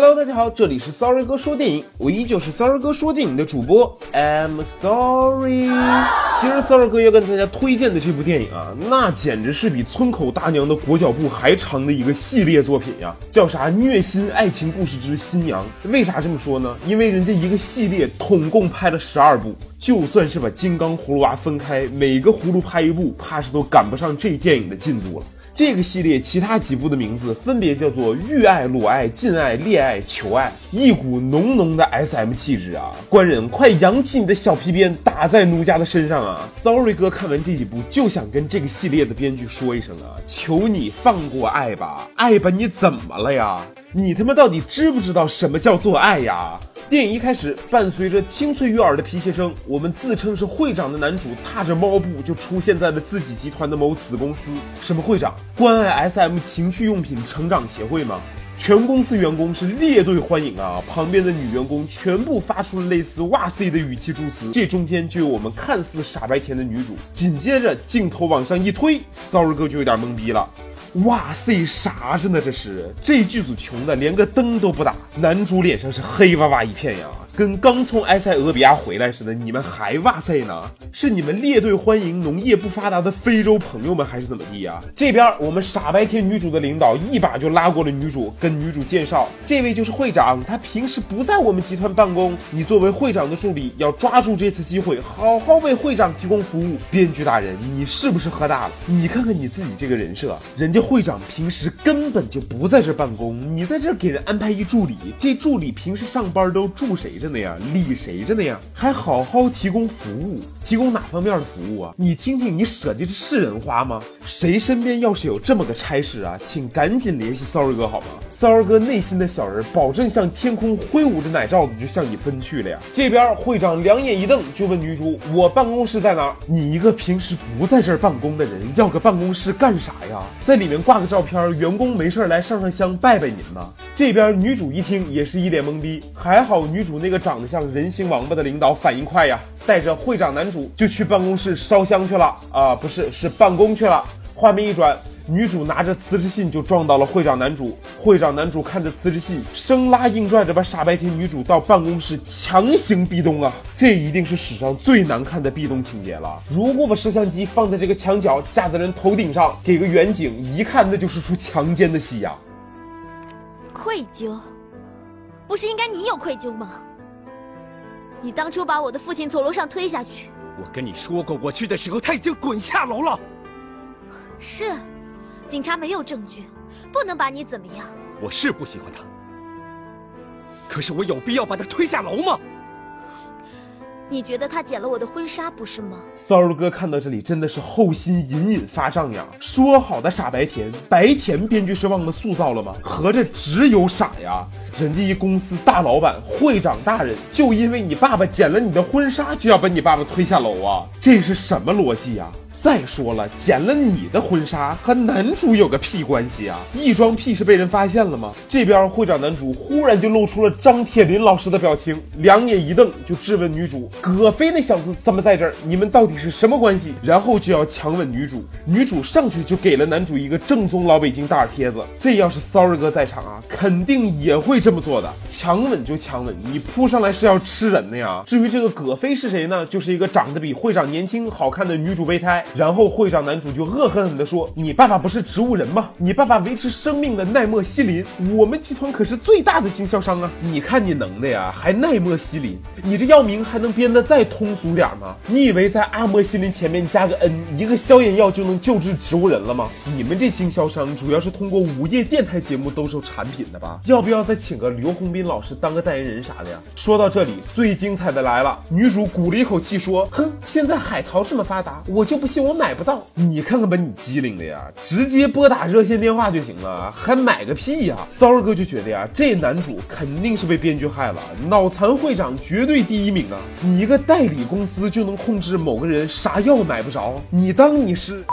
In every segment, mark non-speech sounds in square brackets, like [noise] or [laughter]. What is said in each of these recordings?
Hello，大家好，这里是 Sorry 哥说电影，我依旧是 Sorry 哥说电影的主播，I'm sorry。今儿 Sorry 哥要跟大家推荐的这部电影啊，那简直是比村口大娘的裹脚布还长的一个系列作品呀，叫啥虐心爱情故事之新娘。为啥这么说呢？因为人家一个系列统共拍了十二部，就算是把金刚葫芦娃分开，每个葫芦拍一部，怕是都赶不上这电影的进度了。这个系列其他几部的名字分别叫做欲爱、裸爱、禁爱、恋爱、求爱，一股浓浓的 SM 气质啊！官人，快扬起你的小皮鞭，打在奴家的身上啊！Sorry 哥看完这几部就想跟这个系列的编剧说一声啊，求你放过爱吧，爱吧你怎么了呀？你他妈到底知不知道什么叫做爱呀？电影一开始，伴随着清脆悦耳的皮鞋声，我们自称是会长的男主踏着猫步就出现在了自己集团的某子公司。什么会长？关爱 SM 情趣用品成长协会吗？全公司员工是列队欢迎啊！旁边的女员工全部发出了类似“哇塞”的语气助词。这中间就有我们看似傻白甜的女主。紧接着镜头往上一推，Sorry 哥就有点懵逼了。哇塞，啥是呢？这是这剧组穷的连个灯都不打，男主脸上是黑哇哇一片呀，跟刚从埃塞俄比亚回来似的。你们还哇塞呢？是你们列队欢迎农业不发达的非洲朋友们，还是怎么地呀？这边我们傻白甜女主的领导一把就拉过了女主，跟女主介绍，这位就是会长，他平时不在我们集团办公。你作为会长的助理，要抓住这次机会，好好为会长提供服务。编剧大人，你是不是喝大了？你看看你自己这个人设，人家。会长平时根本就不在这办公，你在这给人安排一助理，这助理平时上班都住谁着呢呀？理谁着呢呀？还好好提供服务，提供哪方面的服务啊？你听听，你舍的这是人花吗？谁身边要是有这么个差事啊，请赶紧联系骚儿哥好吗？骚儿哥内心的小人，保证向天空挥舞着奶罩子就向你奔去了呀！这边会长两眼一瞪，就问女主：“我办公室在哪？你一个平时不在这儿办公的人，要个办公室干啥呀？在里面。”挂个照片，员工没事来上上香拜拜您吗？这边女主一听也是一脸懵逼，还好女主那这个长得像人形王八的领导反应快呀，带着会长男主就去办公室烧香去了啊，不是是办公去了。画面一转。女主拿着辞职信就撞到了会长男主，会长男主看着辞职信，生拉硬拽着把傻白甜女主到办公室强行壁咚啊！这一定是史上最难看的壁咚情节了。如果把摄像机放在这个墙角架在人头顶上，给个远景，一看那就是出强奸的戏呀！愧疚，不是应该你有愧疚吗？你当初把我的父亲从楼上推下去，我跟你说过，我去的时候他已经滚下楼了。是。警察没有证据，不能把你怎么样。我是不喜欢他，可是我有必要把他推下楼吗？你觉得他捡了我的婚纱不是吗？骚儿哥看到这里真的是后心隐隐发胀呀！说好的傻白甜，白甜编剧是忘了塑造了吗？合着只有傻呀？人家一公司大老板、会长大人，就因为你爸爸捡了你的婚纱，就要把你爸爸推下楼啊？这是什么逻辑呀？再说了，捡了你的婚纱和男主有个屁关系啊？一装屁是被人发现了吗？这边会长男主忽然就露出了张铁林老师的表情，两眼一瞪就质问女主：“葛飞那小子怎么在这儿？你们到底是什么关系？”然后就要强吻女主，女主上去就给了男主一个正宗老北京大耳贴子。这要是骚儿哥在场啊，肯定也会这么做的。强吻就强吻，你扑上来是要吃人的呀？至于这个葛飞是谁呢？就是一个长得比会长年轻、好看的女主备胎。然后会长男主就恶狠狠地说：“你爸爸不是植物人吗？你爸爸维持生命的奈莫西林，我们集团可是最大的经销商啊！你看你能的呀，还奈莫西林？你这药名还能编得再通俗点吗？你以为在阿莫西林前面加个 N，一个消炎药就能救治植物人了吗？你们这经销商主要是通过午夜电台节目兜售产品的吧？要不要再请个刘洪斌老师当个代言人啥的呀？”说到这里，最精彩的来了，女主鼓了一口气说：“哼，现在海淘这么发达，我就不信。”我买不到，你看看把你机灵的呀，直接拨打热线电话就行了，还买个屁呀！骚儿哥就觉得呀，这男主肯定是被编剧害了，脑残会长绝对第一名啊！你一个代理公司就能控制某个人啥药买不着，你当你是？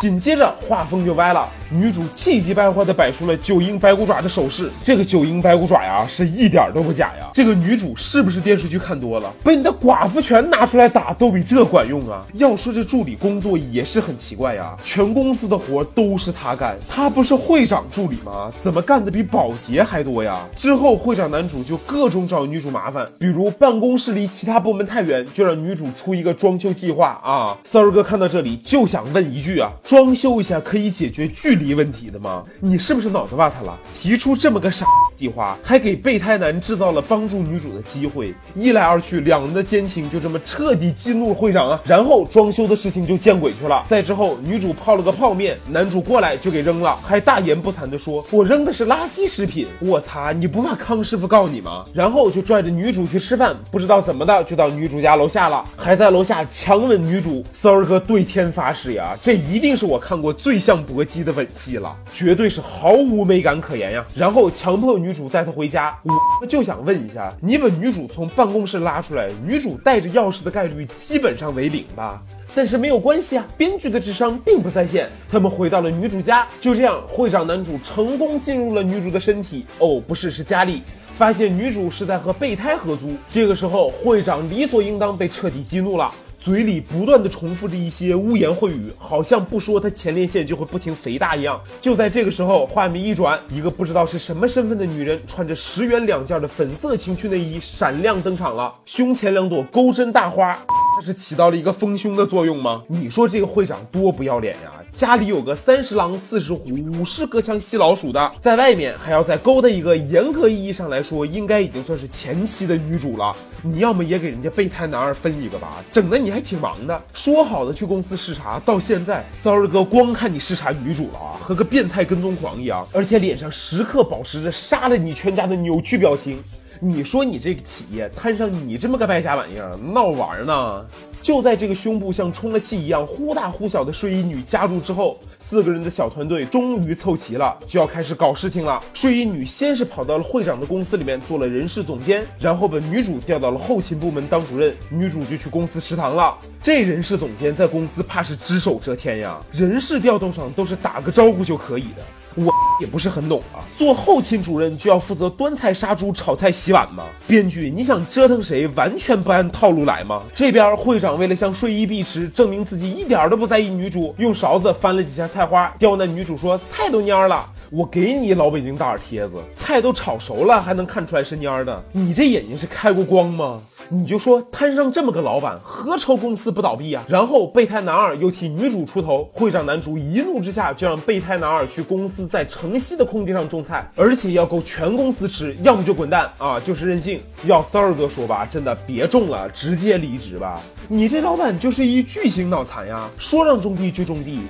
紧接着画风就歪了，女主气急败坏的摆出了九阴白骨爪的手势。这个九阴白骨爪呀，是一点都不假呀。这个女主是不是电视剧看多了，被你的寡妇拳拿出来打都比这管用啊？要说这助理工作也是很奇怪呀，全公司的活都是他干，他不是会长助理吗？怎么干的比保洁还多呀？之后会长男主就各种找女主麻烦，比如办公室离其他部门太远，就让女主出一个装修计划啊。骚儿哥看到这里就想问一句啊。装修一下可以解决距离问题的吗？你是不是脑子瓦特了？提出这么个傻计划，还给备胎男制造了帮助女主的机会。一来二去，两人的奸情就这么彻底激怒了会长啊。然后装修的事情就见鬼去了。再之后，女主泡了个泡面，男主过来就给扔了，还大言不惭的说：“我扔的是垃圾食品。”我擦，你不怕康师傅告你吗？然后就拽着女主去吃饭，不知道怎么的就到女主家楼下了，还在楼下强吻女主。骚儿哥对天发誓呀，这一定。是我看过最像搏击的吻戏了，绝对是毫无美感可言呀。然后强迫女女主带他回家，我就想问一下，你把女主从办公室拉出来，女主带着钥匙的概率基本上为零吧？但是没有关系啊，编剧的智商并不在线。他们回到了女主家，就这样，会长男主成功进入了女主的身体。哦，不是，是家里，发现女主是在和备胎合租。这个时候，会长理所应当被彻底激怒了。嘴里不断的重复着一些污言秽语，好像不说他前列腺就会不停肥大一样。就在这个时候，画面一转，一个不知道是什么身份的女人，穿着十元两件的粉色情趣内衣，闪亮登场了，胸前两朵钩针大花。是起到了一个丰胸的作用吗？你说这个会长多不要脸呀！家里有个三十狼四十虎五十隔墙吸老鼠的，在外面还要再勾搭一个严格意义上来说应该已经算是前妻的女主了。你要么也给人家备胎男二分一个吧，整的你还挺忙的。说好的去公司视察，到现在骚儿哥光看你视察女主了啊，和个变态跟踪狂一样，而且脸上时刻保持着杀了你全家的扭曲表情。你说你这个企业摊上你这么个败家玩意儿，闹玩呢？就在这个胸部像充了气一样忽大忽小的睡衣女加入之后，四个人的小团队终于凑齐了，就要开始搞事情了。睡衣女先是跑到了会长的公司里面做了人事总监，然后把女主调到了后勤部门当主任，女主就去公司食堂了。这人事总监在公司怕是只手遮天呀，人事调动上都是打个招呼就可以的。我 [laughs] 也不是很懂啊，做后勤主任就要负责端菜、杀猪、炒菜、洗碗吗？编剧，你想折腾谁，完全不按套路来吗？这边会长为了向睡衣碧池证明自己一点都不在意女主，用勺子翻了几下菜花，刁难女主说菜都蔫了。我给你老北京大耳贴子，菜都炒熟了还能看出来是蔫的？你这眼睛是开过光吗？你就说摊上这么个老板，何愁公司不倒闭啊？然后备胎男二又替女主出头，会长男主一怒之下就让备胎男二去公司在城西的空地上种菜，而且要够全公司吃，要么就滚蛋啊，就是任性。要三儿哥说吧，真的别种了，直接离职吧。你这老板就是一巨型脑残呀，说让种地就种地。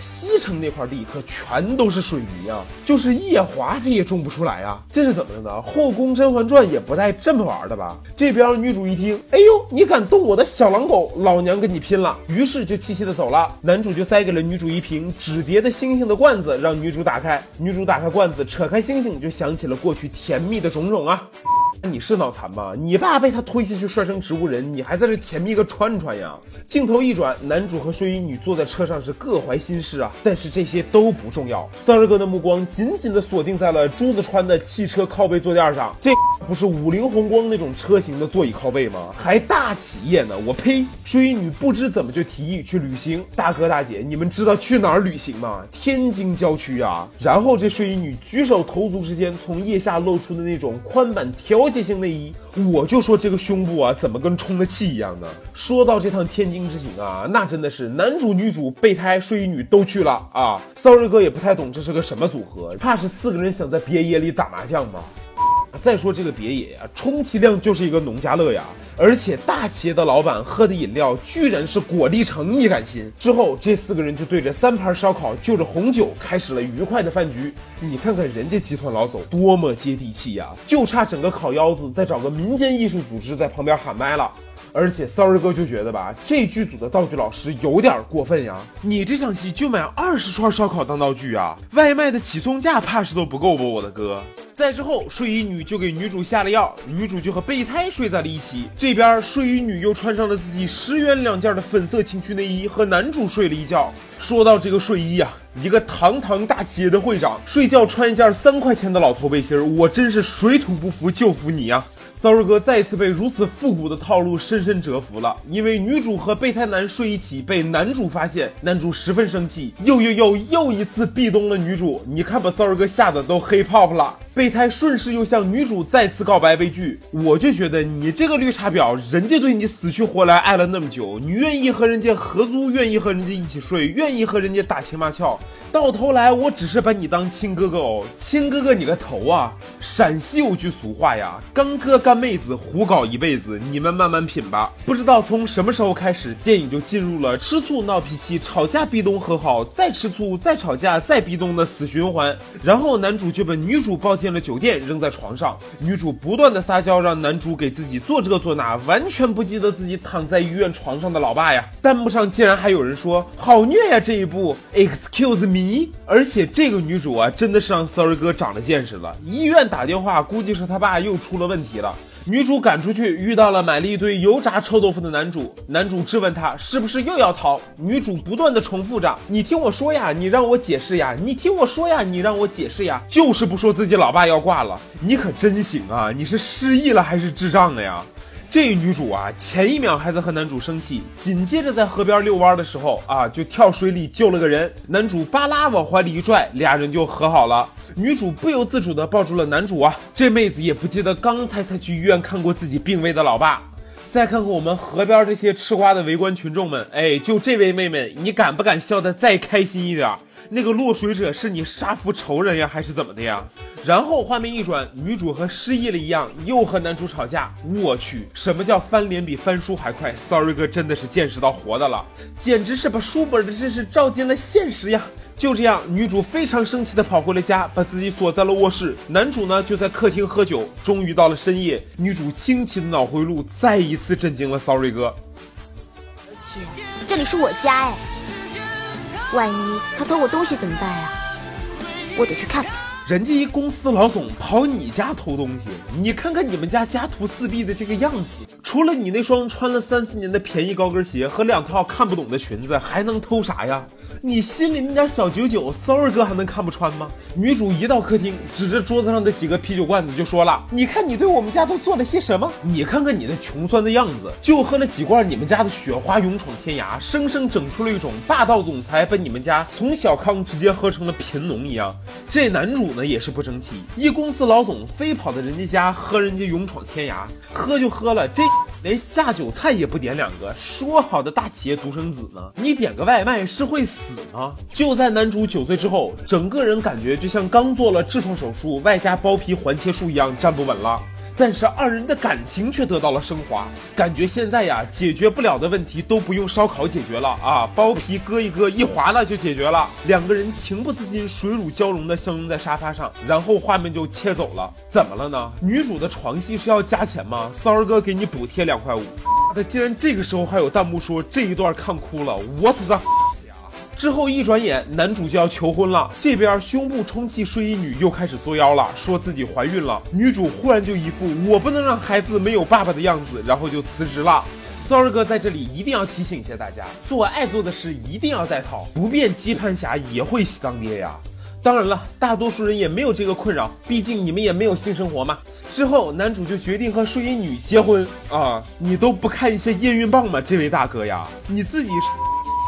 西城那块地可全都是水泥啊，就是夜华它也种不出来啊，这是怎么的呢？后宫甄嬛传也不带这么玩的吧？这边女主一听，哎呦，你敢动我的小狼狗，老娘跟你拼了！于是就气气的走了。男主就塞给了女主一瓶纸叠的星星的罐子，让女主打开。女主打开罐子，扯开星星，就想起了过去甜蜜的种种啊。你是脑残吗？你爸被他推下去摔成植物人，你还在这甜蜜个串串呀？镜头一转，男主和睡衣女坐在车上是各怀心事啊。但是这些都不重要，三儿哥的目光紧紧的锁定在了朱子川的汽车靠背坐垫上。这不是五菱宏光那种车型的座椅靠背吗？还大企业呢？我呸！睡衣女不知怎么就提议去旅行。大哥大姐，你们知道去哪儿旅行吗？天津郊区啊。然后这睡衣女举手投足之间，从腋下露出的那种宽版条。界性内衣，我就说这个胸部啊，怎么跟充了气一样呢？说到这趟天津之行啊，那真的是男主、女主、备胎、睡衣女都去了啊。骚瑞哥也不太懂这是个什么组合，怕是四个人想在别野里打麻将吗？再说这个别野呀，充其量就是一个农家乐呀。而且大企业的老板喝的饮料居然是果粒橙，你敢信？之后这四个人就对着三盘烧烤，就着红酒，开始了愉快的饭局。你看看人家集团老总多么接地气呀，就差整个烤腰子，再找个民间艺术组织在旁边喊麦了。而且，Sorry 哥就觉得吧，这剧组的道具老师有点过分呀！你这场戏就买二十串烧烤当道具啊？外卖的起送价怕是都不够吧，我的哥！再之后，睡衣女就给女主下了药，女主就和备胎睡在了一起。这边睡衣女又穿上了自己十元两件的粉色情趣内衣，和男主睡了一觉。说到这个睡衣呀、一个堂堂大企业的会长睡觉穿一件三块钱的老头背心，我真是水土不服就服你呀、Sorry 哥再一次被如此复古的套路深深折服了，因为女主和备胎男睡一起被男主发现，男主十分生气，又又又又一次壁咚了女主。你看把 Sorry 哥吓得都黑泡泡了。备胎顺势又向女主再次告白被拒，我就觉得你这个绿茶婊，人家对你死去活来爱了那么久，你愿意和人家合租，愿意和人家一起睡，愿意和人家打情骂俏，到头来我只是把你当亲哥哥哦，亲哥哥你个头啊！陕西有句俗话呀，干哥干妹子胡搞一辈子，你们慢慢品吧。不知道从什么时候开始，电影就进入了吃醋闹脾气、吵架壁咚和好，再吃醋再吵架再壁咚的死循环。然后男主就把女主抱进了酒店，扔在床上，女主不断的撒娇，让男主给自己做这做那，完全不记得自己躺在医院床上的老爸呀。弹幕上竟然还有人说好虐呀这一部，Excuse me。而且这个女主啊，真的是让 Sorry 哥长了见识了。医院打电话，估计是他爸又出了问题了。女主赶出去，遇到了买了一堆油炸臭豆腐的男主。男主质问她是不是又要逃，女主不断的重复着：“你听我说呀，你让我解释呀，你听我说呀，你让我解释呀。”就是不说自己老爸要挂了。你可真行啊！你是失忆了还是智障了呀？这女主啊，前一秒还在和男主生气，紧接着在河边遛弯的时候啊，就跳水里救了个人。男主巴拉往怀里一拽，俩人就和好了。女主不由自主地抱住了男主啊，这妹子也不记得刚才才去医院看过自己病危的老爸。再看看我们河边这些吃瓜的围观群众们，哎，就这位妹妹，你敢不敢笑得再开心一点？那个落水者是你杀父仇人呀，还是怎么的呀？然后画面一转，女主和失忆了一样，又和男主吵架。我去，什么叫翻脸比翻书还快？Sorry 哥真的是见识到活的了，简直是把书本的知识照进了？现实呀！就这样，女主非常生气的跑回了。家，把自己锁在了。卧室。男主呢就在客厅喝酒。终于到了。深夜，女主清奇的脑回路再一次震惊了。Sorry 哥。而且，这里是我家哎，万一他偷我东西怎么办呀？我得去看看。人家一公司老总跑你家偷东西，你看看你们家家徒四壁的这个样子，除了你那双穿了三四年的便宜高跟鞋和两套看不懂的裙子，还能偷啥呀？你心里那点小九九，Sorry 哥还能看不穿吗？女主一到客厅，指着桌子上的几个啤酒罐子就说了：“你看你对我们家都做了些什么？你看看你那穷酸的样子，就喝了几罐你们家的雪花勇闯天涯，生生整出了一种霸道总裁把你们家从小康直接喝成了贫农一样。”这男主呢也是不争气，一公司老总非跑到人家家喝人家勇闯天涯，喝就喝了，这连下酒菜也不点两个，说好的大企业独生子呢？你点个外卖是会死吗？就在男主酒醉之后，整个人感觉就像刚做了痔疮手术，外加包皮环切术一样站不稳了。但是二人的感情却得到了升华，感觉现在呀，解决不了的问题都不用烧烤解决了啊，包皮割一割一划拉就解决了。两个人情不自禁、水乳交融的相拥在沙发上，然后画面就切走了。怎么了呢？女主的床戏是要加钱吗？骚儿哥给你补贴两块五。妈的，竟然这个时候还有弹幕说这一段看哭了，What the？之后一转眼，男主就要求婚了。这边胸部充气睡衣女又开始作妖了，说自己怀孕了。女主忽然就一副我不能让孩子没有爸爸的样子，然后就辞职了。Sorry 哥在这里一定要提醒一下大家，做爱做的事一定要带套，不变鸡盘侠也会喜当爹呀。当然了，大多数人也没有这个困扰，毕竟你们也没有性生活嘛。之后，男主就决定和睡衣女结婚啊！你都不看一些验孕棒吗？这位大哥呀，你自己。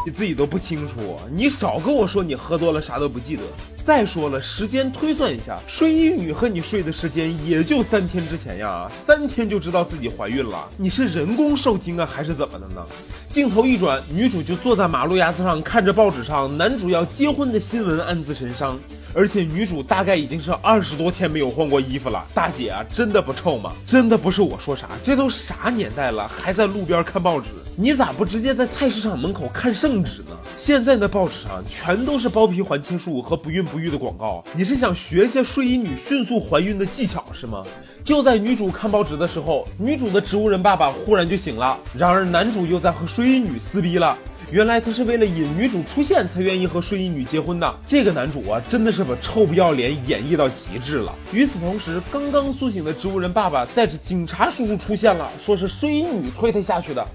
你自己都不清楚，你少跟我说你喝多了啥都不记得。再说了，时间推算一下，睡衣女和你睡的时间也就三天之前呀，三天就知道自己怀孕了，你是人工受精啊还是怎么的呢？镜头一转，女主就坐在马路牙子上看着报纸上男主要结婚的新闻，暗自神伤。而且女主大概已经是二十多天没有换过衣服了，大姐啊，真的不臭吗？真的不是我说啥，这都啥年代了，还在路边看报纸？你咋不直接在菜市场门口看圣旨呢？现在的报纸上全都是包皮环切术和不孕不育的广告，你是想学些睡衣女迅速怀孕的技巧是吗？就在女主看报纸的时候，女主的植物人爸爸忽然就醒了，然而男主又在和睡衣女撕逼了。原来他是为了引女主出现才愿意和睡衣女结婚的。这个男主啊，真的是把臭不要脸演绎到极致了。与此同时，刚刚苏醒的植物人爸爸带着警察叔叔出现了，说是睡衣女推他下去的。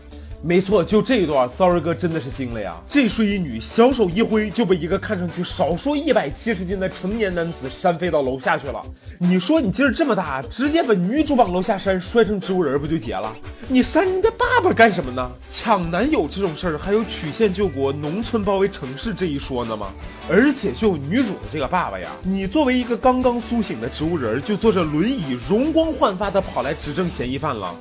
没错，就这一段，sorry 哥真的是惊了呀！这睡衣女小手一挥，就被一个看上去少说一百七十斤的成年男子扇飞到楼下去了。你说你劲儿这么大，直接把女主往楼下扇，摔成植物人不就结了？你扇人家爸爸干什么呢？抢男友这种事儿，还有曲线救国、农村包围城市这一说呢吗？而且就女主的这个爸爸呀，你作为一个刚刚苏醒的植物人，就坐着轮椅容光焕发的跑来指证嫌疑犯了。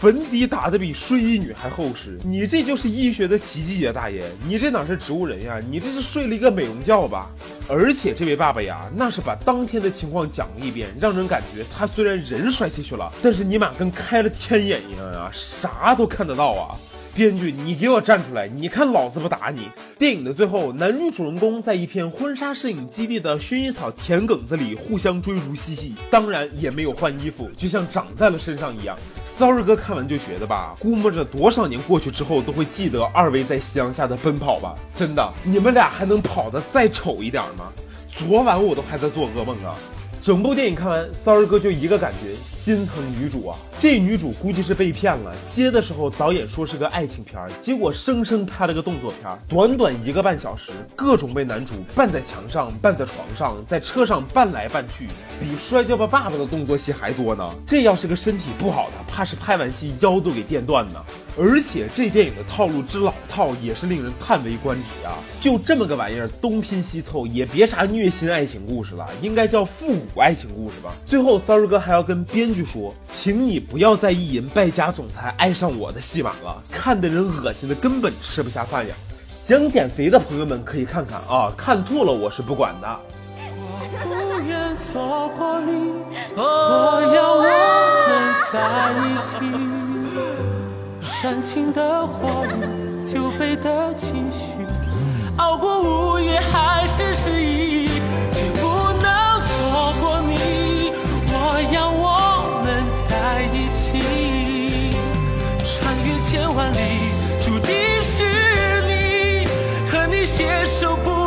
粉底打的比睡衣女还厚实，你这就是医学的奇迹呀，大爷！你这哪是植物人呀？你这是睡了一个美容觉吧？而且这位爸爸呀，那是把当天的情况讲了一遍，让人感觉他虽然人摔下去了，但是尼玛跟开了天眼一样啊，啥都看得到啊！编剧，你给我站出来！你看老子不打你！电影的最后，男女主人公在一片婚纱摄影基地的薰衣草田埂子里互相追逐嬉戏，当然也没有换衣服，就像长在了身上一样。Sorry 哥看完就觉得吧，估摸着多少年过去之后都会记得二位在夕阳下的奔跑吧？真的，你们俩还能跑得再丑一点吗？昨晚我都还在做噩梦啊！整部电影看完，Sorry 哥就一个感觉，心疼女主啊！这女主估计是被骗了。接的时候导演说是个爱情片，结果生生拍了个动作片。短短一个半小时，各种被男主绊在墙上、绊在床上、在车上绊来绊去，比摔跤吧爸爸的动作戏还多呢。这要是个身体不好的，怕是拍完戏腰都给电断呢。而且这电影的套路之老套，也是令人叹为观止啊！就这么个玩意儿，东拼西凑也别啥虐心爱情故事了，应该叫复古爱情故事吧。最后，Sorry 哥还要跟编剧说，请你不要再意淫败家总裁爱上我的戏码了，看的人恶心的根本吃不下饭呀。想减肥的朋友们可以看看啊，看吐了我是不管的。不愿错过你，我要我们在一起。煽情的话语，酒杯的情绪，熬过午夜还是失忆，接受不